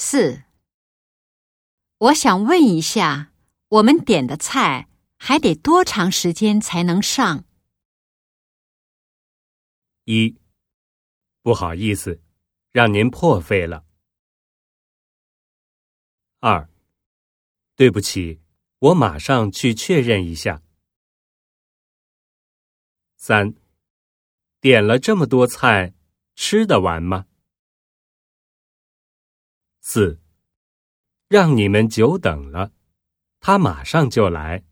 四，我想问一下，我们点的菜还得多长时间才能上？一，不好意思，让您破费了。二，对不起，我马上去确认一下。三，点了这么多菜，吃得完吗？四，让你们久等了，他马上就来。